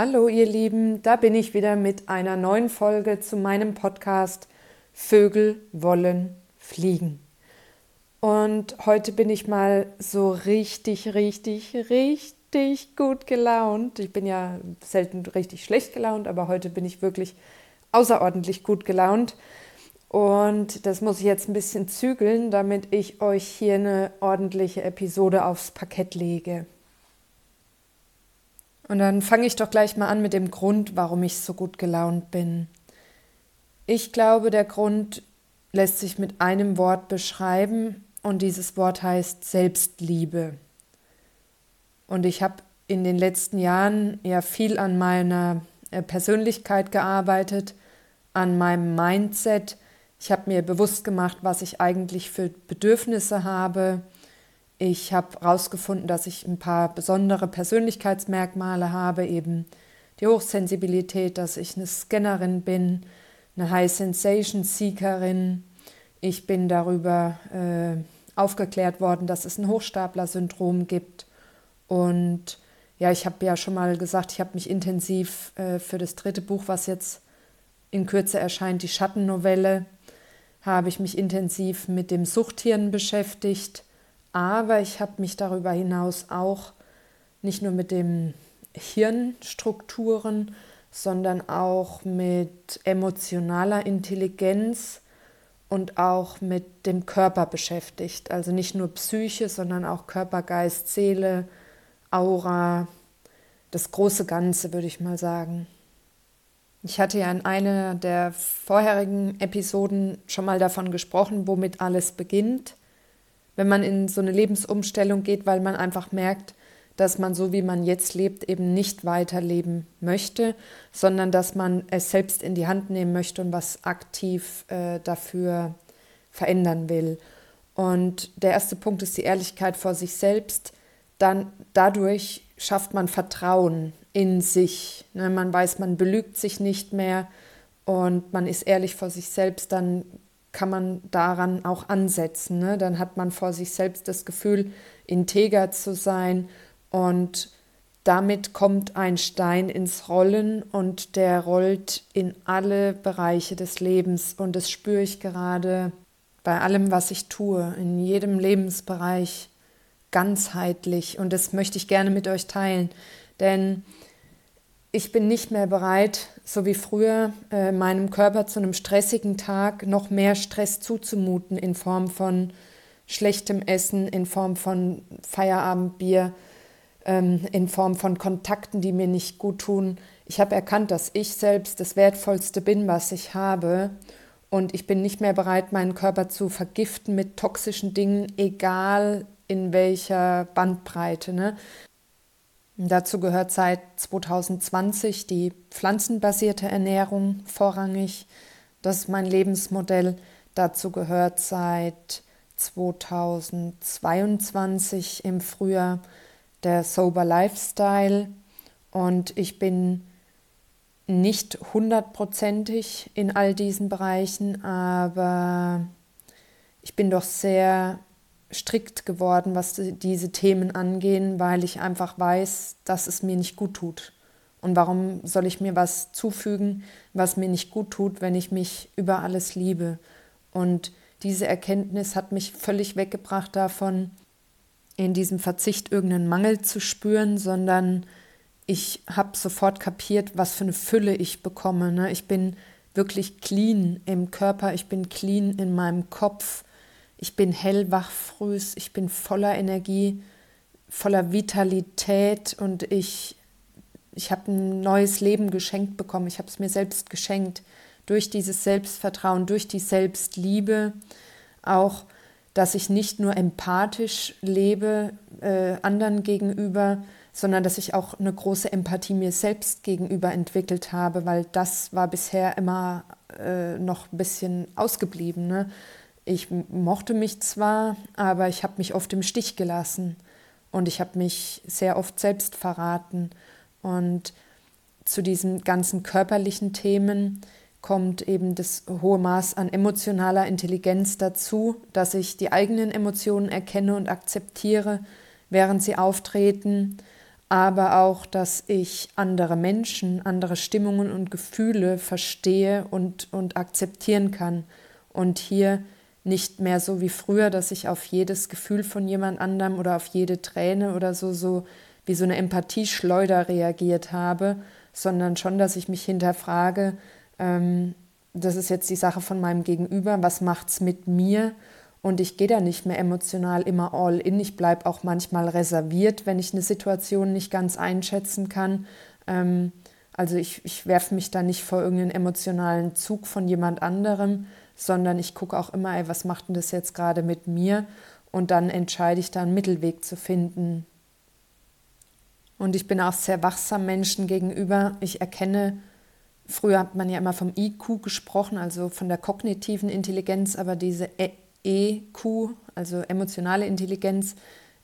Hallo ihr Lieben, da bin ich wieder mit einer neuen Folge zu meinem Podcast Vögel wollen fliegen. Und heute bin ich mal so richtig, richtig, richtig gut gelaunt. Ich bin ja selten richtig schlecht gelaunt, aber heute bin ich wirklich außerordentlich gut gelaunt. Und das muss ich jetzt ein bisschen zügeln, damit ich euch hier eine ordentliche Episode aufs Parkett lege. Und dann fange ich doch gleich mal an mit dem Grund, warum ich so gut gelaunt bin. Ich glaube, der Grund lässt sich mit einem Wort beschreiben und dieses Wort heißt Selbstliebe. Und ich habe in den letzten Jahren ja viel an meiner äh, Persönlichkeit gearbeitet, an meinem Mindset. Ich habe mir bewusst gemacht, was ich eigentlich für Bedürfnisse habe, ich habe herausgefunden, dass ich ein paar besondere Persönlichkeitsmerkmale habe, eben die Hochsensibilität, dass ich eine Scannerin bin, eine High Sensation Seekerin. Ich bin darüber äh, aufgeklärt worden, dass es ein Hochstapler-Syndrom gibt. Und ja, ich habe ja schon mal gesagt, ich habe mich intensiv äh, für das dritte Buch, was jetzt in Kürze erscheint, die Schattennovelle, habe ich mich intensiv mit dem Suchthirn beschäftigt aber ich habe mich darüber hinaus auch nicht nur mit den Hirnstrukturen, sondern auch mit emotionaler Intelligenz und auch mit dem Körper beschäftigt. Also nicht nur Psyche, sondern auch Körper, Geist, Seele, Aura, das große Ganze, würde ich mal sagen. Ich hatte ja in einer der vorherigen Episoden schon mal davon gesprochen, womit alles beginnt wenn man in so eine Lebensumstellung geht, weil man einfach merkt, dass man so wie man jetzt lebt eben nicht weiterleben möchte, sondern dass man es selbst in die Hand nehmen möchte und was aktiv äh, dafür verändern will. Und der erste Punkt ist die Ehrlichkeit vor sich selbst. Dann dadurch schafft man Vertrauen in sich. Ne? Man weiß, man belügt sich nicht mehr und man ist ehrlich vor sich selbst. Dann kann man daran auch ansetzen. Ne? Dann hat man vor sich selbst das Gefühl, integer zu sein und damit kommt ein Stein ins Rollen und der rollt in alle Bereiche des Lebens und das spüre ich gerade bei allem, was ich tue, in jedem Lebensbereich ganzheitlich und das möchte ich gerne mit euch teilen, denn ich bin nicht mehr bereit, so wie früher, äh, meinem Körper zu einem stressigen Tag noch mehr Stress zuzumuten in Form von schlechtem Essen, in Form von Feierabendbier, ähm, in Form von Kontakten, die mir nicht gut tun. Ich habe erkannt, dass ich selbst das Wertvollste bin, was ich habe. Und ich bin nicht mehr bereit, meinen Körper zu vergiften mit toxischen Dingen, egal in welcher Bandbreite. Ne? Dazu gehört seit 2020 die pflanzenbasierte Ernährung vorrangig. Das ist mein Lebensmodell. Dazu gehört seit 2022 im Frühjahr der Sober Lifestyle. Und ich bin nicht hundertprozentig in all diesen Bereichen, aber ich bin doch sehr strikt geworden, was diese Themen angehen, weil ich einfach weiß, dass es mir nicht gut tut. Und warum soll ich mir was zufügen, was mir nicht gut tut, wenn ich mich über alles liebe? Und diese Erkenntnis hat mich völlig weggebracht davon, in diesem Verzicht irgendeinen Mangel zu spüren, sondern ich habe sofort kapiert, was für eine Fülle ich bekomme. Ne? Ich bin wirklich clean im Körper, ich bin clean in meinem Kopf, ich bin hellwach frühs, ich bin voller Energie, voller Vitalität und ich, ich habe ein neues Leben geschenkt bekommen. Ich habe es mir selbst geschenkt durch dieses Selbstvertrauen, durch die Selbstliebe, auch dass ich nicht nur empathisch lebe äh, anderen gegenüber, sondern dass ich auch eine große Empathie mir selbst gegenüber entwickelt habe, weil das war bisher immer äh, noch ein bisschen ausgeblieben. Ne? Ich mochte mich zwar, aber ich habe mich oft im Stich gelassen und ich habe mich sehr oft selbst verraten. Und zu diesen ganzen körperlichen Themen kommt eben das hohe Maß an emotionaler Intelligenz dazu, dass ich die eigenen Emotionen erkenne und akzeptiere, während sie auftreten, aber auch, dass ich andere Menschen, andere Stimmungen und Gefühle verstehe und, und akzeptieren kann. Und hier nicht mehr so wie früher, dass ich auf jedes Gefühl von jemand anderem oder auf jede Träne oder so, so wie so eine Empathieschleuder reagiert habe, sondern schon, dass ich mich hinterfrage, ähm, das ist jetzt die Sache von meinem Gegenüber, was macht es mit mir? Und ich gehe da nicht mehr emotional immer all in. Ich bleibe auch manchmal reserviert, wenn ich eine Situation nicht ganz einschätzen kann. Ähm, also ich, ich werfe mich da nicht vor irgendeinen emotionalen Zug von jemand anderem, sondern ich gucke auch immer, ey, was macht denn das jetzt gerade mit mir? Und dann entscheide ich da einen Mittelweg zu finden. Und ich bin auch sehr wachsam Menschen gegenüber. Ich erkenne, früher hat man ja immer vom IQ gesprochen, also von der kognitiven Intelligenz, aber diese EQ, also emotionale Intelligenz,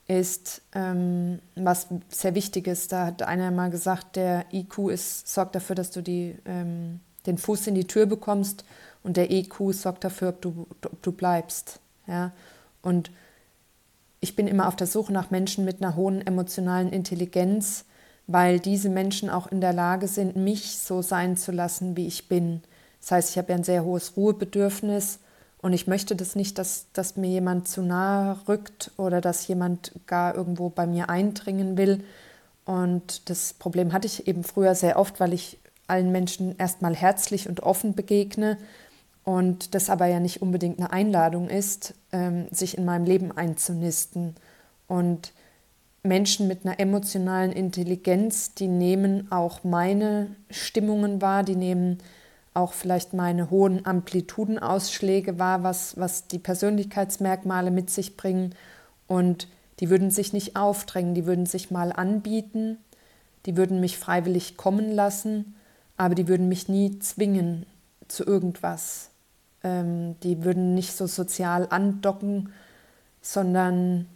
ist ähm, was sehr Wichtiges. Da hat einer mal gesagt, der IQ ist, sorgt dafür, dass du die, ähm, den Fuß in die Tür bekommst und der EQ sorgt dafür, ob du, ob du bleibst. Ja? Und ich bin immer auf der Suche nach Menschen mit einer hohen emotionalen Intelligenz, weil diese Menschen auch in der Lage sind, mich so sein zu lassen, wie ich bin. Das heißt, ich habe ja ein sehr hohes Ruhebedürfnis und ich möchte das nicht, dass, dass mir jemand zu nahe rückt oder dass jemand gar irgendwo bei mir eindringen will. Und das Problem hatte ich eben früher sehr oft, weil ich allen Menschen erstmal herzlich und offen begegne und das aber ja nicht unbedingt eine Einladung ist, ähm, sich in meinem Leben einzunisten. Und Menschen mit einer emotionalen Intelligenz, die nehmen auch meine Stimmungen wahr, die nehmen auch vielleicht meine hohen Amplitudenausschläge war, was, was die Persönlichkeitsmerkmale mit sich bringen. Und die würden sich nicht aufdrängen, die würden sich mal anbieten, die würden mich freiwillig kommen lassen, aber die würden mich nie zwingen zu irgendwas. Ähm, die würden nicht so sozial andocken, sondern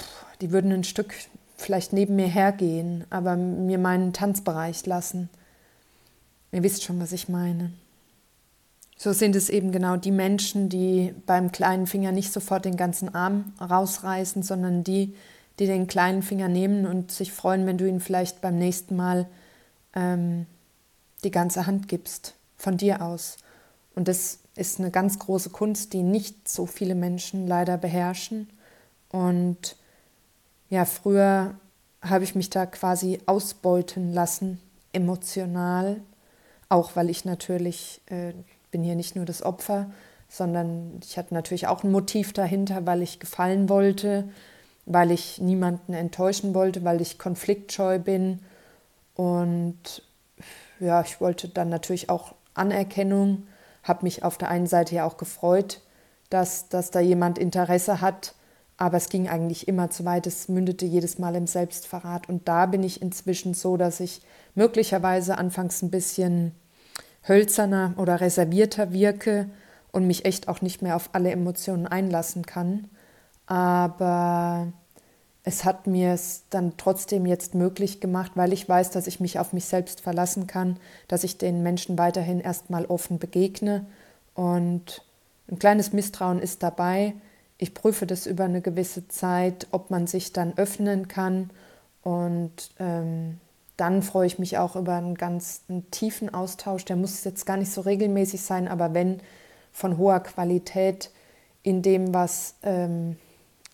pff, die würden ein Stück vielleicht neben mir hergehen, aber mir meinen Tanzbereich lassen. Ihr wisst schon, was ich meine. So sind es eben genau die Menschen, die beim kleinen Finger nicht sofort den ganzen Arm rausreißen, sondern die, die den kleinen Finger nehmen und sich freuen, wenn du ihnen vielleicht beim nächsten Mal ähm, die ganze Hand gibst, von dir aus. Und das ist eine ganz große Kunst, die nicht so viele Menschen leider beherrschen. Und ja, früher habe ich mich da quasi ausbeuten lassen, emotional auch weil ich natürlich, äh, bin hier nicht nur das Opfer, sondern ich hatte natürlich auch ein Motiv dahinter, weil ich gefallen wollte, weil ich niemanden enttäuschen wollte, weil ich konfliktscheu bin. Und ja, ich wollte dann natürlich auch Anerkennung, habe mich auf der einen Seite ja auch gefreut, dass, dass da jemand Interesse hat, aber es ging eigentlich immer zu weit, es mündete jedes Mal im Selbstverrat. Und da bin ich inzwischen so, dass ich möglicherweise anfangs ein bisschen hölzerner oder reservierter wirke und mich echt auch nicht mehr auf alle Emotionen einlassen kann. Aber es hat mir es dann trotzdem jetzt möglich gemacht, weil ich weiß, dass ich mich auf mich selbst verlassen kann, dass ich den Menschen weiterhin erstmal offen begegne und ein kleines Misstrauen ist dabei. Ich prüfe das über eine gewisse Zeit, ob man sich dann öffnen kann und ähm, dann freue ich mich auch über einen ganz einen tiefen Austausch. Der muss jetzt gar nicht so regelmäßig sein, aber wenn von hoher Qualität in dem, was ähm,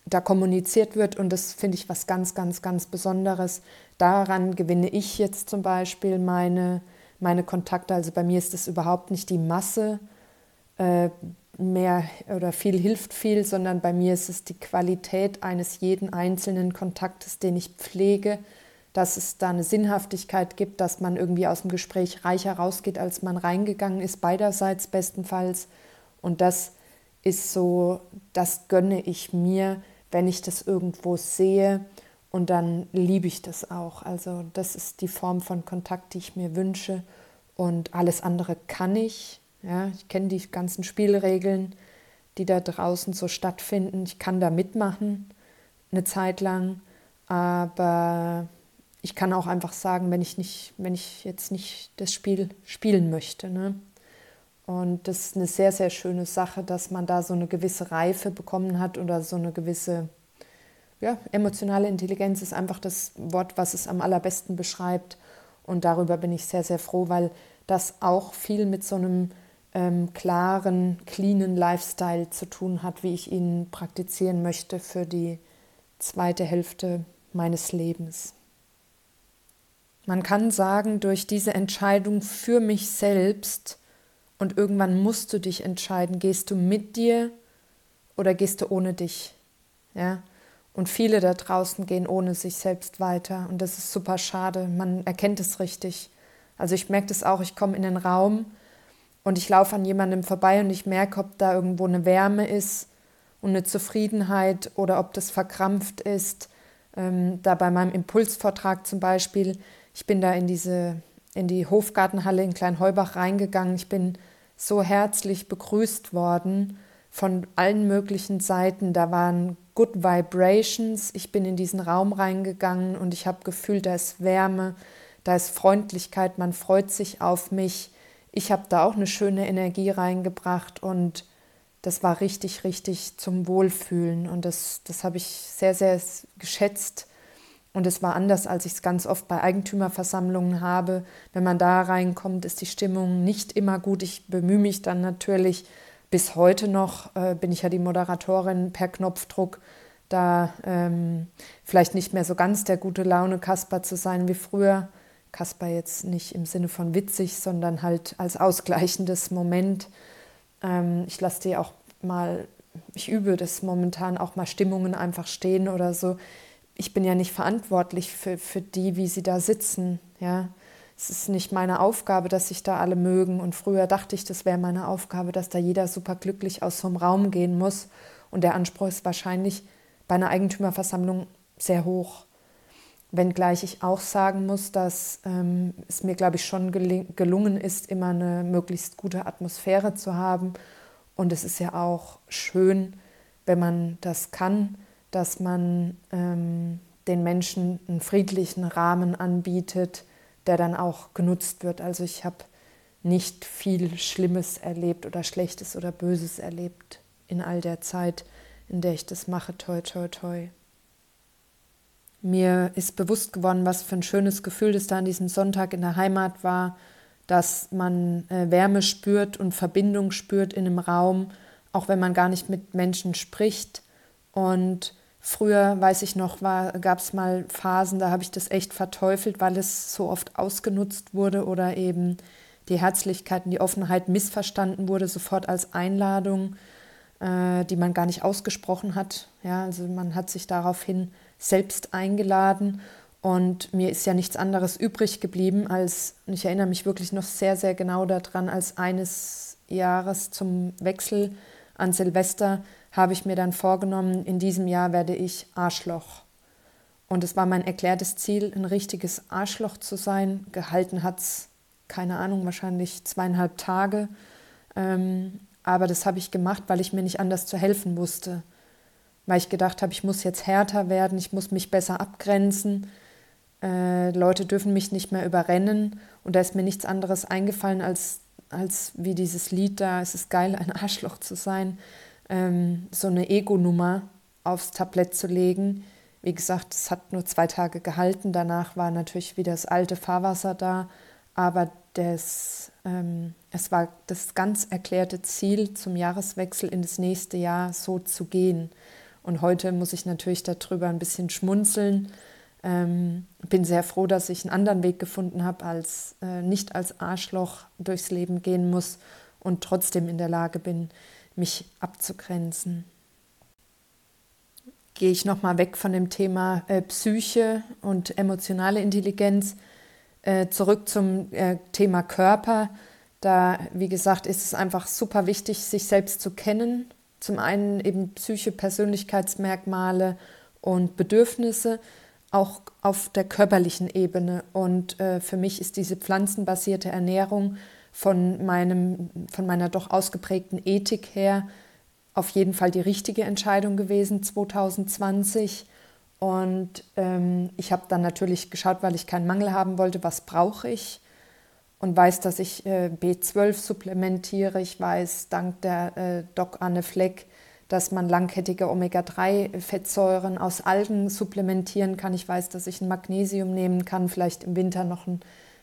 da kommuniziert wird. Und das finde ich was ganz, ganz, ganz Besonderes. Daran gewinne ich jetzt zum Beispiel meine, meine Kontakte. Also bei mir ist es überhaupt nicht die Masse äh, mehr oder viel hilft viel, sondern bei mir ist es die Qualität eines jeden einzelnen Kontaktes, den ich pflege dass es da eine Sinnhaftigkeit gibt, dass man irgendwie aus dem Gespräch reicher rausgeht, als man reingegangen ist, beiderseits bestenfalls. Und das ist so, das gönne ich mir, wenn ich das irgendwo sehe und dann liebe ich das auch. Also das ist die Form von Kontakt, die ich mir wünsche und alles andere kann ich. Ja, ich kenne die ganzen Spielregeln, die da draußen so stattfinden. Ich kann da mitmachen eine Zeit lang, aber ich kann auch einfach sagen, wenn ich nicht, wenn ich jetzt nicht das Spiel spielen möchte. Ne? Und das ist eine sehr, sehr schöne Sache, dass man da so eine gewisse Reife bekommen hat oder so eine gewisse ja, emotionale Intelligenz ist einfach das Wort, was es am allerbesten beschreibt. Und darüber bin ich sehr, sehr froh, weil das auch viel mit so einem ähm, klaren, cleanen Lifestyle zu tun hat, wie ich ihn praktizieren möchte für die zweite Hälfte meines Lebens. Man kann sagen, durch diese Entscheidung für mich selbst und irgendwann musst du dich entscheiden, gehst du mit dir oder gehst du ohne dich? Ja? Und viele da draußen gehen ohne sich selbst weiter und das ist super schade. Man erkennt es richtig. Also ich merke das auch, ich komme in den Raum und ich laufe an jemandem vorbei und ich merke, ob da irgendwo eine Wärme ist und eine Zufriedenheit oder ob das verkrampft ist. Ähm, da bei meinem Impulsvortrag zum Beispiel, ich bin da in diese in die Hofgartenhalle in Kleinheubach reingegangen. Ich bin so herzlich begrüßt worden von allen möglichen Seiten. Da waren Good Vibrations. Ich bin in diesen Raum reingegangen und ich habe gefühlt, da ist Wärme, da ist Freundlichkeit, man freut sich auf mich. Ich habe da auch eine schöne Energie reingebracht und das war richtig, richtig zum Wohlfühlen und das, das habe ich sehr, sehr geschätzt. Und es war anders, als ich es ganz oft bei Eigentümerversammlungen habe. Wenn man da reinkommt, ist die Stimmung nicht immer gut. Ich bemühe mich dann natürlich, bis heute noch äh, bin ich ja die Moderatorin per Knopfdruck, da ähm, vielleicht nicht mehr so ganz der gute Laune Kasper zu sein wie früher. Kasper jetzt nicht im Sinne von witzig, sondern halt als ausgleichendes Moment. Ähm, ich lasse die auch mal, ich übe das momentan auch mal Stimmungen einfach stehen oder so ich bin ja nicht verantwortlich für, für die, wie sie da sitzen. Ja, es ist nicht meine Aufgabe, dass sich da alle mögen. Und früher dachte ich, das wäre meine Aufgabe, dass da jeder super glücklich aus so einem Raum gehen muss. Und der Anspruch ist wahrscheinlich bei einer Eigentümerversammlung sehr hoch. Wenngleich ich auch sagen muss, dass ähm, es mir, glaube ich, schon gelungen ist, immer eine möglichst gute Atmosphäre zu haben. Und es ist ja auch schön, wenn man das kann dass man ähm, den Menschen einen friedlichen Rahmen anbietet, der dann auch genutzt wird. Also ich habe nicht viel Schlimmes erlebt oder Schlechtes oder Böses erlebt in all der Zeit, in der ich das mache. Toi, toi, toi. Mir ist bewusst geworden, was für ein schönes Gefühl das da an diesem Sonntag in der Heimat war, dass man äh, Wärme spürt und Verbindung spürt in einem Raum, auch wenn man gar nicht mit Menschen spricht. Und Früher, weiß ich noch, gab es mal Phasen, da habe ich das echt verteufelt, weil es so oft ausgenutzt wurde oder eben die Herzlichkeit und die Offenheit missverstanden wurde, sofort als Einladung, äh, die man gar nicht ausgesprochen hat. Ja, also man hat sich daraufhin selbst eingeladen und mir ist ja nichts anderes übrig geblieben, als, ich erinnere mich wirklich noch sehr, sehr genau daran, als eines Jahres zum Wechsel an Silvester habe ich mir dann vorgenommen, in diesem Jahr werde ich Arschloch. Und es war mein erklärtes Ziel, ein richtiges Arschloch zu sein. Gehalten hat es, keine Ahnung, wahrscheinlich zweieinhalb Tage. Ähm, aber das habe ich gemacht, weil ich mir nicht anders zu helfen wusste. Weil ich gedacht habe, ich muss jetzt härter werden, ich muss mich besser abgrenzen. Äh, Leute dürfen mich nicht mehr überrennen. Und da ist mir nichts anderes eingefallen, als, als wie dieses Lied da, es ist geil, ein Arschloch zu sein ähm, so eine Ego-Nummer aufs Tablett zu legen. Wie gesagt, es hat nur zwei Tage gehalten. Danach war natürlich wieder das alte Fahrwasser da. Aber das, ähm, es war das ganz erklärte Ziel, zum Jahreswechsel in das nächste Jahr so zu gehen. Und heute muss ich natürlich darüber ein bisschen schmunzeln. Ähm, bin sehr froh, dass ich einen anderen Weg gefunden habe, als äh, nicht als Arschloch durchs Leben gehen muss und trotzdem in der Lage bin, mich abzugrenzen. Gehe ich nochmal weg von dem Thema äh, Psyche und emotionale Intelligenz äh, zurück zum äh, Thema Körper. Da, wie gesagt, ist es einfach super wichtig, sich selbst zu kennen. Zum einen eben Psyche, Persönlichkeitsmerkmale und Bedürfnisse, auch auf der körperlichen Ebene. Und äh, für mich ist diese pflanzenbasierte Ernährung von, meinem, von meiner doch ausgeprägten Ethik her auf jeden Fall die richtige Entscheidung gewesen 2020. Und ähm, ich habe dann natürlich geschaut, weil ich keinen Mangel haben wollte, was brauche ich und weiß, dass ich äh, B12 supplementiere. Ich weiß dank der äh, Doc Anne Fleck, dass man langkettige Omega-3-Fettsäuren aus Algen supplementieren kann. Ich weiß, dass ich ein Magnesium nehmen kann, vielleicht im Winter noch ein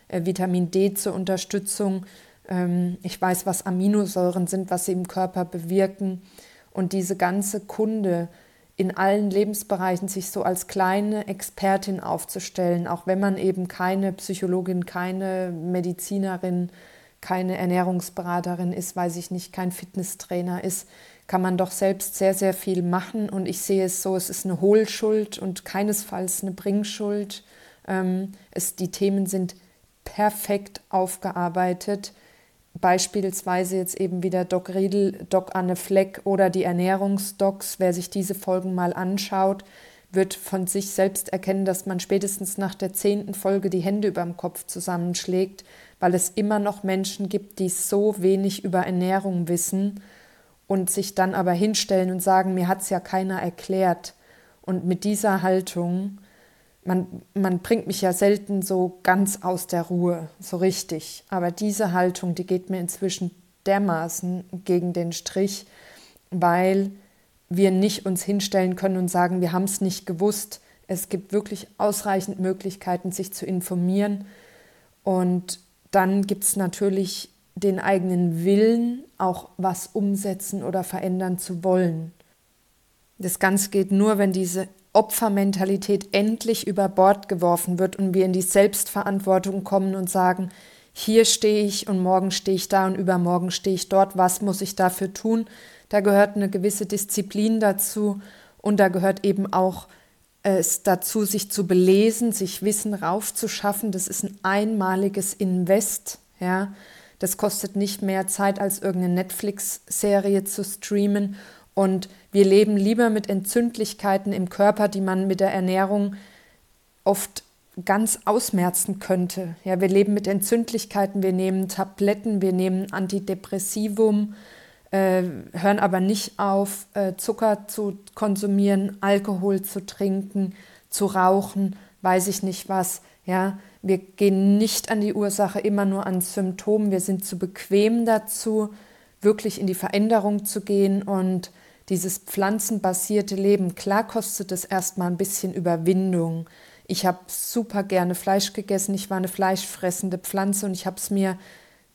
äh, Vitamin D zur Unterstützung. Ähm, ich weiß, was Aminosäuren sind, was sie im Körper bewirken. Und diese ganze Kunde in allen Lebensbereichen sich so als kleine Expertin aufzustellen, auch wenn man eben keine Psychologin, keine Medizinerin, keine Ernährungsberaterin ist, weiß ich nicht, kein Fitnesstrainer ist, kann man doch selbst sehr, sehr viel machen. Und ich sehe es so, es ist eine Hohlschuld und keinesfalls eine Bringschuld. Ähm, es, die Themen sind perfekt aufgearbeitet. Beispielsweise jetzt eben wieder Doc Riedel, Doc Anne Fleck oder die Ernährungsdocs. Wer sich diese Folgen mal anschaut, wird von sich selbst erkennen, dass man spätestens nach der zehnten Folge die Hände über dem Kopf zusammenschlägt, weil es immer noch Menschen gibt, die so wenig über Ernährung wissen und sich dann aber hinstellen und sagen, mir hat es ja keiner erklärt. Und mit dieser Haltung, man, man bringt mich ja selten so ganz aus der Ruhe, so richtig. Aber diese Haltung, die geht mir inzwischen dermaßen gegen den Strich, weil wir nicht uns hinstellen können und sagen, wir haben es nicht gewusst. Es gibt wirklich ausreichend Möglichkeiten, sich zu informieren. Und dann gibt es natürlich den eigenen Willen, auch was umsetzen oder verändern zu wollen. Das Ganze geht nur, wenn diese Opfermentalität endlich über Bord geworfen wird und wir in die Selbstverantwortung kommen und sagen, hier stehe ich und morgen stehe ich da und übermorgen stehe ich dort, was muss ich dafür tun? Da gehört eine gewisse Disziplin dazu und da gehört eben auch es dazu, sich zu belesen, sich Wissen raufzuschaffen. Das ist ein einmaliges Invest, ja. Das kostet nicht mehr Zeit, als irgendeine Netflix-Serie zu streamen. Und wir leben lieber mit Entzündlichkeiten im Körper, die man mit der Ernährung oft ganz ausmerzen könnte. Ja, wir leben mit Entzündlichkeiten, wir nehmen Tabletten, wir nehmen Antidepressivum, äh, hören aber nicht auf, äh, Zucker zu konsumieren, Alkohol zu trinken, zu rauchen, weiß ich nicht was. Ja, wir gehen nicht an die Ursache, immer nur an Symptomen. Wir sind zu bequem dazu, wirklich in die Veränderung zu gehen und dieses pflanzenbasierte Leben. Klar kostet es erstmal ein bisschen Überwindung. Ich habe super gerne Fleisch gegessen. Ich war eine fleischfressende Pflanze und ich habe es mir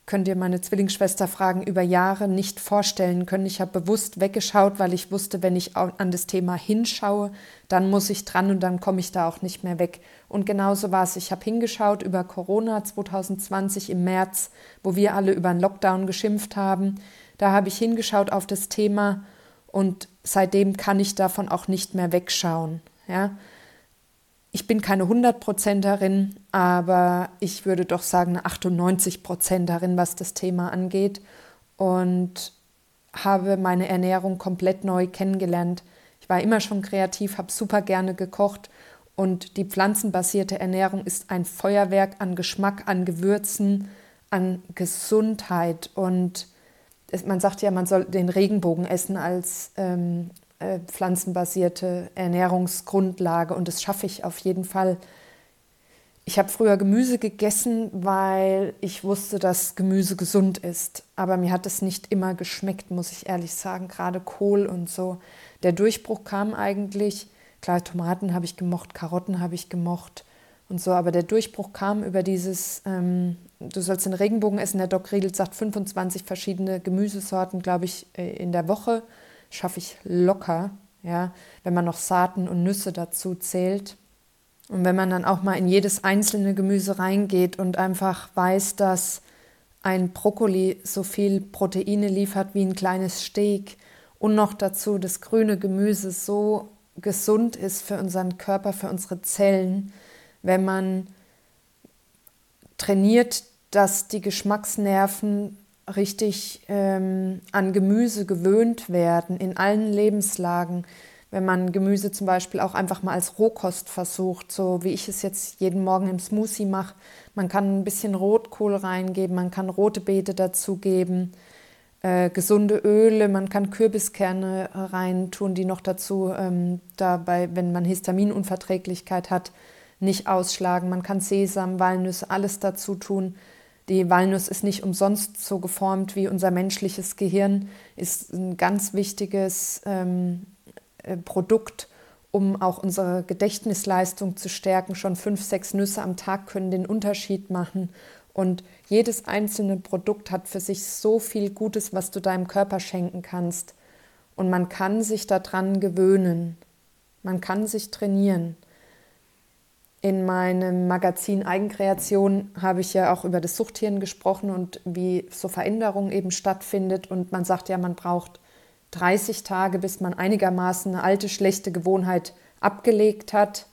könnt ihr meine Zwillingsschwester fragen, über Jahre nicht vorstellen können. Ich habe bewusst weggeschaut, weil ich wusste, wenn ich an das Thema hinschaue, dann muss ich dran und dann komme ich da auch nicht mehr weg. Und genauso war es. Ich habe hingeschaut über Corona 2020 im März, wo wir alle über einen Lockdown geschimpft haben. Da habe ich hingeschaut auf das Thema und seitdem kann ich davon auch nicht mehr wegschauen. Ja? Ich bin keine 100%erin, aber ich würde doch sagen eine 98%erin, was das Thema angeht und habe meine Ernährung komplett neu kennengelernt. Ich war immer schon kreativ, habe super gerne gekocht und die pflanzenbasierte Ernährung ist ein Feuerwerk an Geschmack, an Gewürzen, an Gesundheit und man sagt ja, man soll den Regenbogen essen als ähm, äh, pflanzenbasierte Ernährungsgrundlage und das schaffe ich auf jeden Fall. Ich habe früher Gemüse gegessen, weil ich wusste, dass Gemüse gesund ist. Aber mir hat es nicht immer geschmeckt, muss ich ehrlich sagen, gerade Kohl und so. Der Durchbruch kam eigentlich, klar, Tomaten habe ich gemocht, Karotten habe ich gemocht und so, aber der Durchbruch kam über dieses, ähm, du sollst den Regenbogen essen. Der Doc Riedel sagt 25 verschiedene Gemüsesorten, glaube ich, äh, in der Woche schaffe ich locker, ja, wenn man noch Saaten und Nüsse dazu zählt. Und wenn man dann auch mal in jedes einzelne Gemüse reingeht und einfach weiß, dass ein Brokkoli so viel Proteine liefert wie ein kleines Steak und noch dazu das grüne Gemüse so gesund ist für unseren Körper, für unsere Zellen, wenn man trainiert, dass die Geschmacksnerven richtig ähm, an Gemüse gewöhnt werden in allen Lebenslagen. Wenn man Gemüse zum Beispiel auch einfach mal als Rohkost versucht, so wie ich es jetzt jeden Morgen im Smoothie mache. Man kann ein bisschen Rotkohl reingeben, man kann rote Beete dazugeben, äh, gesunde Öle, man kann Kürbiskerne reintun, die noch dazu ähm, dabei, wenn man Histaminunverträglichkeit hat, nicht ausschlagen. Man kann Sesam, Walnüsse, alles dazu tun Die Walnuss ist nicht umsonst so geformt wie unser menschliches Gehirn, ist ein ganz wichtiges ähm, äh, Produkt, um auch unsere Gedächtnisleistung zu stärken. Schon fünf, sechs Nüsse am Tag können den Unterschied machen. Und jedes einzelne Produkt hat für sich so viel Gutes, was du deinem Körper schenken kannst. Und man kann sich daran gewöhnen. Man kann sich trainieren. In meinem Magazin Eigenkreation habe ich ja auch über das Suchthirn gesprochen und wie so Veränderung eben stattfindet. Und man sagt ja, man braucht 30 Tage, bis man einigermaßen eine alte, schlechte Gewohnheit abgelegt hat,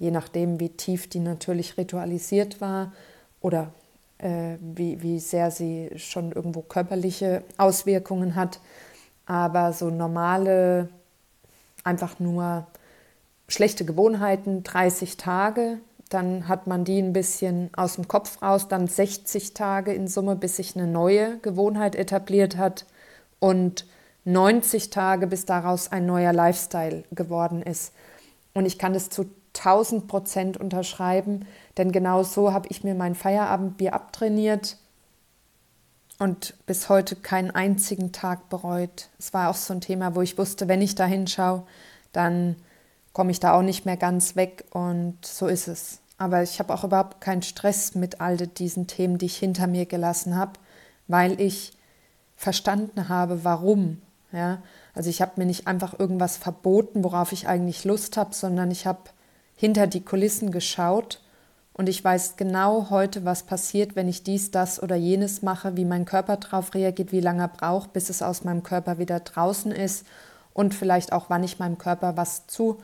je nachdem, wie tief die natürlich ritualisiert war oder äh, wie, wie sehr sie schon irgendwo körperliche Auswirkungen hat. Aber so normale, einfach nur schlechte Gewohnheiten, 30 Tage, dann hat man die ein bisschen aus dem Kopf raus, dann 60 Tage in Summe, bis sich eine neue Gewohnheit etabliert hat und 90 Tage, bis daraus ein neuer Lifestyle geworden ist. Und ich kann das zu 1000 Prozent unterschreiben, denn genau so habe ich mir mein Feierabendbier abtrainiert und bis heute keinen einzigen Tag bereut. Es war auch so ein Thema, wo ich wusste, wenn ich da hinschaue, dann komme ich da auch nicht mehr ganz weg und so ist es. Aber ich habe auch überhaupt keinen Stress mit all diesen Themen, die ich hinter mir gelassen habe, weil ich verstanden habe, warum. Ja? Also ich habe mir nicht einfach irgendwas verboten, worauf ich eigentlich Lust habe, sondern ich habe hinter die Kulissen geschaut und ich weiß genau heute, was passiert, wenn ich dies, das oder jenes mache, wie mein Körper darauf reagiert, wie lange er braucht, bis es aus meinem Körper wieder draußen ist und vielleicht auch, wann ich meinem Körper was zu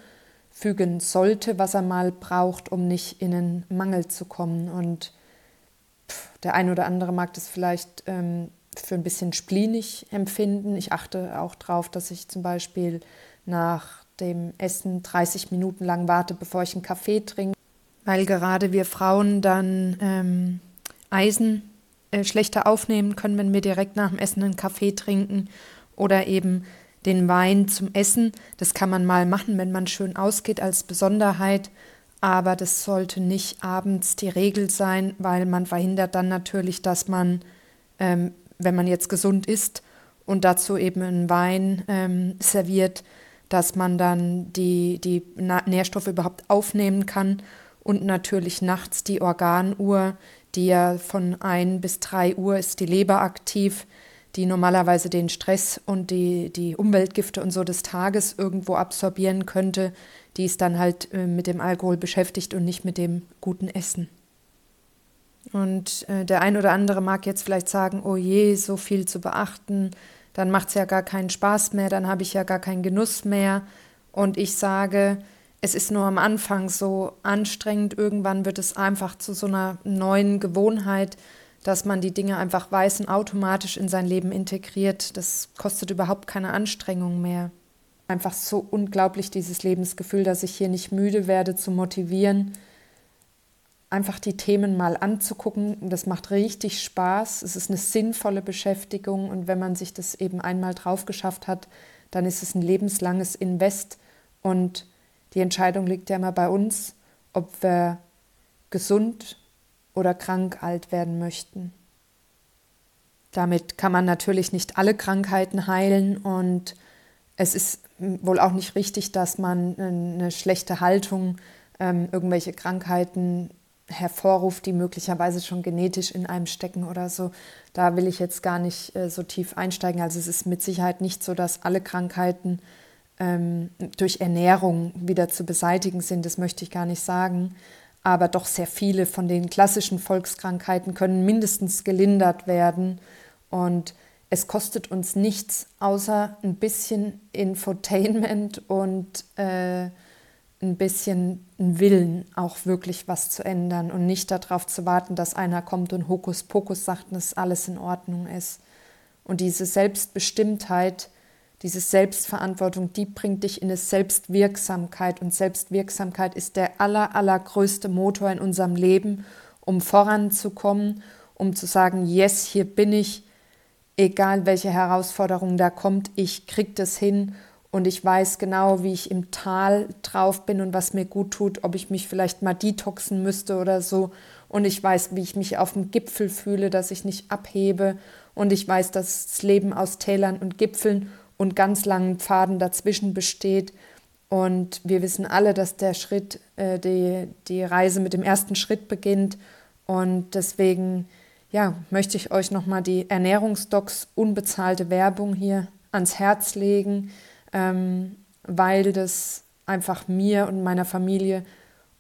fügen sollte, was er mal braucht, um nicht in einen Mangel zu kommen. Und der ein oder andere mag das vielleicht ähm, für ein bisschen splinig empfinden. Ich achte auch darauf, dass ich zum Beispiel nach dem Essen 30 Minuten lang warte, bevor ich einen Kaffee trinke, weil gerade wir Frauen dann ähm, Eisen äh, schlechter aufnehmen können, wenn wir direkt nach dem Essen einen Kaffee trinken oder eben den Wein zum Essen. Das kann man mal machen, wenn man schön ausgeht als Besonderheit. Aber das sollte nicht abends die Regel sein, weil man verhindert dann natürlich, dass man, ähm, wenn man jetzt gesund isst und dazu eben einen Wein ähm, serviert, dass man dann die, die Nährstoffe überhaupt aufnehmen kann und natürlich nachts die Organuhr, die ja von 1 bis 3 Uhr ist die Leber aktiv, die normalerweise den Stress und die, die Umweltgifte und so des Tages irgendwo absorbieren könnte, die ist dann halt äh, mit dem Alkohol beschäftigt und nicht mit dem guten Essen. Und äh, der ein oder andere mag jetzt vielleicht sagen, oh je, so viel zu beachten, dann macht es ja gar keinen Spaß mehr, dann habe ich ja gar keinen Genuss mehr. Und ich sage, es ist nur am Anfang so anstrengend, irgendwann wird es einfach zu so einer neuen Gewohnheit, dass man die Dinge einfach weiß und automatisch in sein Leben integriert. Das kostet überhaupt keine Anstrengung mehr. Einfach so unglaublich dieses Lebensgefühl, dass ich hier nicht müde werde zu motivieren, einfach die Themen mal anzugucken. Das macht richtig Spaß. Es ist eine sinnvolle Beschäftigung und wenn man sich das eben einmal drauf geschafft hat, dann ist es ein lebenslanges Invest und die Entscheidung liegt ja immer bei uns, ob wir gesund oder krank alt werden möchten. Damit kann man natürlich nicht alle Krankheiten heilen und es ist wohl auch nicht richtig, dass man eine schlechte Haltung ähm, irgendwelche Krankheiten hervorruft, die möglicherweise schon genetisch in einem stecken oder so. Da will ich jetzt gar nicht äh, so tief einsteigen. Also es ist mit Sicherheit nicht so, dass alle Krankheiten ähm, durch Ernährung wieder zu beseitigen sind. Das möchte ich gar nicht sagen aber doch sehr viele von den klassischen Volkskrankheiten können mindestens gelindert werden. Und es kostet uns nichts außer ein bisschen Infotainment und äh, ein bisschen Willen, auch wirklich was zu ändern und nicht darauf zu warten, dass einer kommt und Hokuspokus sagt, dass alles in Ordnung ist. Und diese Selbstbestimmtheit, diese Selbstverantwortung, die bringt dich in eine Selbstwirksamkeit. Und Selbstwirksamkeit ist der aller, allergrößte Motor in unserem Leben, um voranzukommen, um zu sagen, yes, hier bin ich, egal welche Herausforderung da kommt, ich krieg das hin und ich weiß genau, wie ich im Tal drauf bin und was mir gut tut, ob ich mich vielleicht mal detoxen müsste oder so. und ich weiß, wie ich mich auf dem Gipfel fühle, dass ich nicht abhebe und ich weiß, dass das Leben aus Tälern und Gipfeln und ganz langen Pfaden dazwischen besteht. Und wir wissen alle, dass der Schritt, äh, die, die Reise mit dem ersten Schritt beginnt. Und deswegen ja, möchte ich euch nochmal die Ernährungsdocs unbezahlte Werbung hier ans Herz legen, ähm, weil das einfach mir und meiner Familie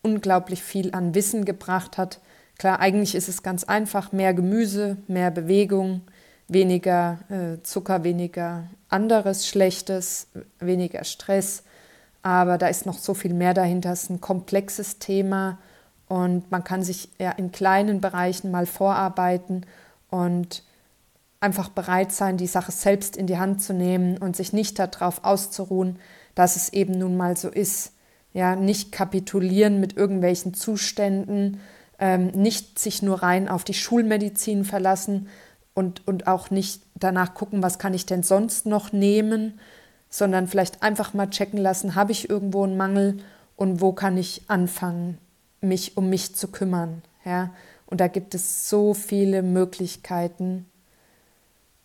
unglaublich viel an Wissen gebracht hat. Klar, eigentlich ist es ganz einfach, mehr Gemüse, mehr Bewegung, weniger äh, Zucker, weniger anderes Schlechtes, weniger Stress. Aber da ist noch so viel mehr dahinter. Es ist ein komplexes Thema und man kann sich ja in kleinen Bereichen mal vorarbeiten und einfach bereit sein, die Sache selbst in die Hand zu nehmen und sich nicht darauf auszuruhen, dass es eben nun mal so ist. Ja, nicht kapitulieren mit irgendwelchen Zuständen, ähm, nicht sich nur rein auf die Schulmedizin verlassen, und, und auch nicht danach gucken, was kann ich denn sonst noch nehmen, sondern vielleicht einfach mal checken lassen, habe ich irgendwo einen Mangel und wo kann ich anfangen, mich um mich zu kümmern. Ja? Und da gibt es so viele Möglichkeiten.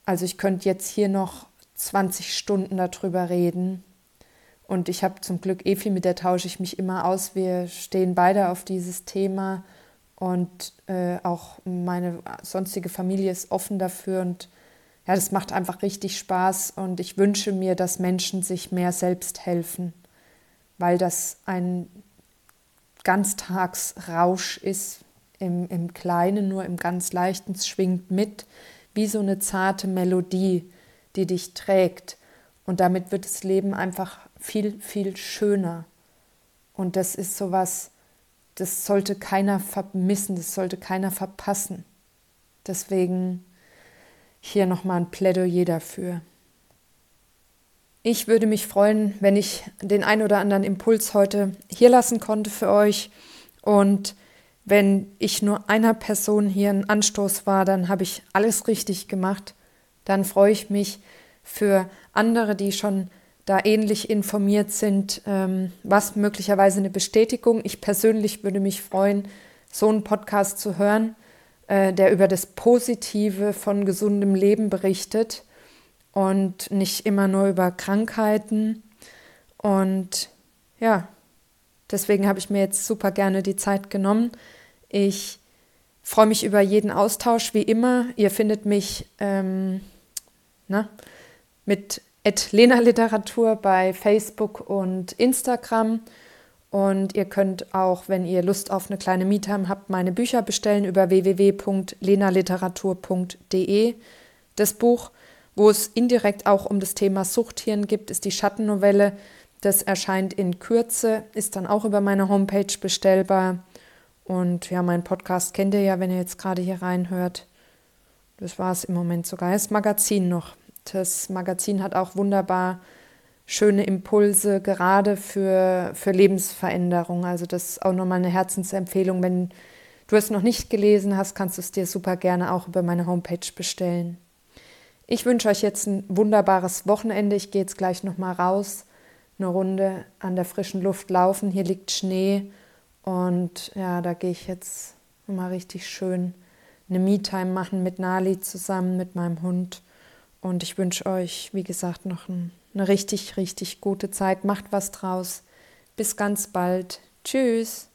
Also ich könnte jetzt hier noch 20 Stunden darüber reden. Und ich habe zum Glück Efi, mit der tausche ich mich immer aus. Wir stehen beide auf dieses Thema und äh, auch meine sonstige Familie ist offen dafür und ja, das macht einfach richtig Spaß und ich wünsche mir, dass Menschen sich mehr selbst helfen, weil das ein Ganztagsrausch ist, im, im Kleinen, nur im ganz Leichten, es schwingt mit, wie so eine zarte Melodie, die dich trägt. Und damit wird das Leben einfach viel, viel schöner. Und das ist so was, das sollte keiner vermissen, das sollte keiner verpassen. Deswegen hier nochmal ein Plädoyer dafür. Ich würde mich freuen, wenn ich den ein oder anderen Impuls heute hier lassen konnte für euch. Und wenn ich nur einer Person hier ein Anstoß war, dann habe ich alles richtig gemacht. Dann freue ich mich für andere, die schon da ähnlich informiert sind, ähm, was möglicherweise eine Bestätigung. Ich persönlich würde mich freuen, so einen Podcast zu hören, äh, der über das Positive von gesundem Leben berichtet und nicht immer nur über Krankheiten. Und ja, deswegen habe ich mir jetzt super gerne die Zeit genommen. Ich freue mich über jeden Austausch, wie immer. Ihr findet mich ähm, na, mit Lena Literatur bei Facebook und Instagram. Und ihr könnt auch, wenn ihr Lust auf eine kleine Me-Time habt, meine Bücher bestellen über www.lenaliteratur.de. Das Buch, wo es indirekt auch um das Thema Suchthirn gibt, ist die Schattennovelle. Das erscheint in Kürze, ist dann auch über meine Homepage bestellbar. Und ja, mein Podcast kennt ihr ja, wenn ihr jetzt gerade hier reinhört. Das war es im Moment sogar. Das Magazin noch. Das Magazin hat auch wunderbar schöne Impulse, gerade für, für Lebensveränderung. Also das ist auch nochmal eine Herzensempfehlung. Wenn du es noch nicht gelesen hast, kannst du es dir super gerne auch über meine Homepage bestellen. Ich wünsche euch jetzt ein wunderbares Wochenende. Ich gehe jetzt gleich nochmal raus, eine Runde an der frischen Luft laufen. Hier liegt Schnee und ja, da gehe ich jetzt mal richtig schön eine Me-Time machen mit Nali zusammen, mit meinem Hund. Und ich wünsche euch, wie gesagt, noch ein, eine richtig, richtig gute Zeit. Macht was draus. Bis ganz bald. Tschüss.